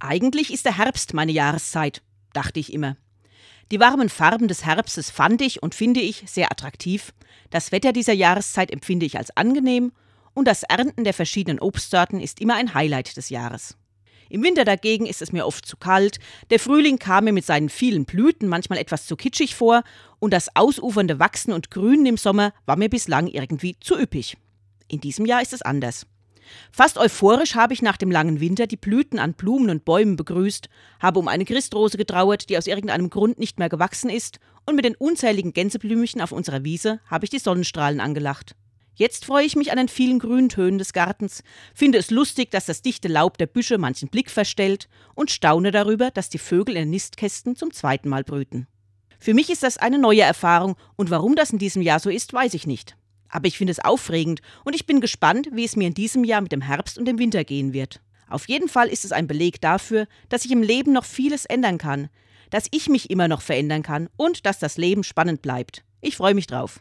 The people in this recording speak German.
Eigentlich ist der Herbst meine Jahreszeit, dachte ich immer. Die warmen Farben des Herbstes fand ich und finde ich sehr attraktiv. Das Wetter dieser Jahreszeit empfinde ich als angenehm und das Ernten der verschiedenen Obstsorten ist immer ein Highlight des Jahres. Im Winter dagegen ist es mir oft zu kalt, der Frühling kam mir mit seinen vielen Blüten manchmal etwas zu kitschig vor und das ausufernde Wachsen und Grünen im Sommer war mir bislang irgendwie zu üppig. In diesem Jahr ist es anders. Fast euphorisch habe ich nach dem langen Winter die Blüten an Blumen und Bäumen begrüßt, habe um eine Christrose getrauert, die aus irgendeinem Grund nicht mehr gewachsen ist, und mit den unzähligen Gänseblümchen auf unserer Wiese habe ich die Sonnenstrahlen angelacht. Jetzt freue ich mich an den vielen Grüntönen des Gartens, finde es lustig, dass das dichte Laub der Büsche manchen Blick verstellt und staune darüber, dass die Vögel in den Nistkästen zum zweiten Mal brüten. Für mich ist das eine neue Erfahrung und warum das in diesem Jahr so ist, weiß ich nicht. Aber ich finde es aufregend und ich bin gespannt, wie es mir in diesem Jahr mit dem Herbst und dem Winter gehen wird. Auf jeden Fall ist es ein Beleg dafür, dass sich im Leben noch vieles ändern kann, dass ich mich immer noch verändern kann und dass das Leben spannend bleibt. Ich freue mich drauf.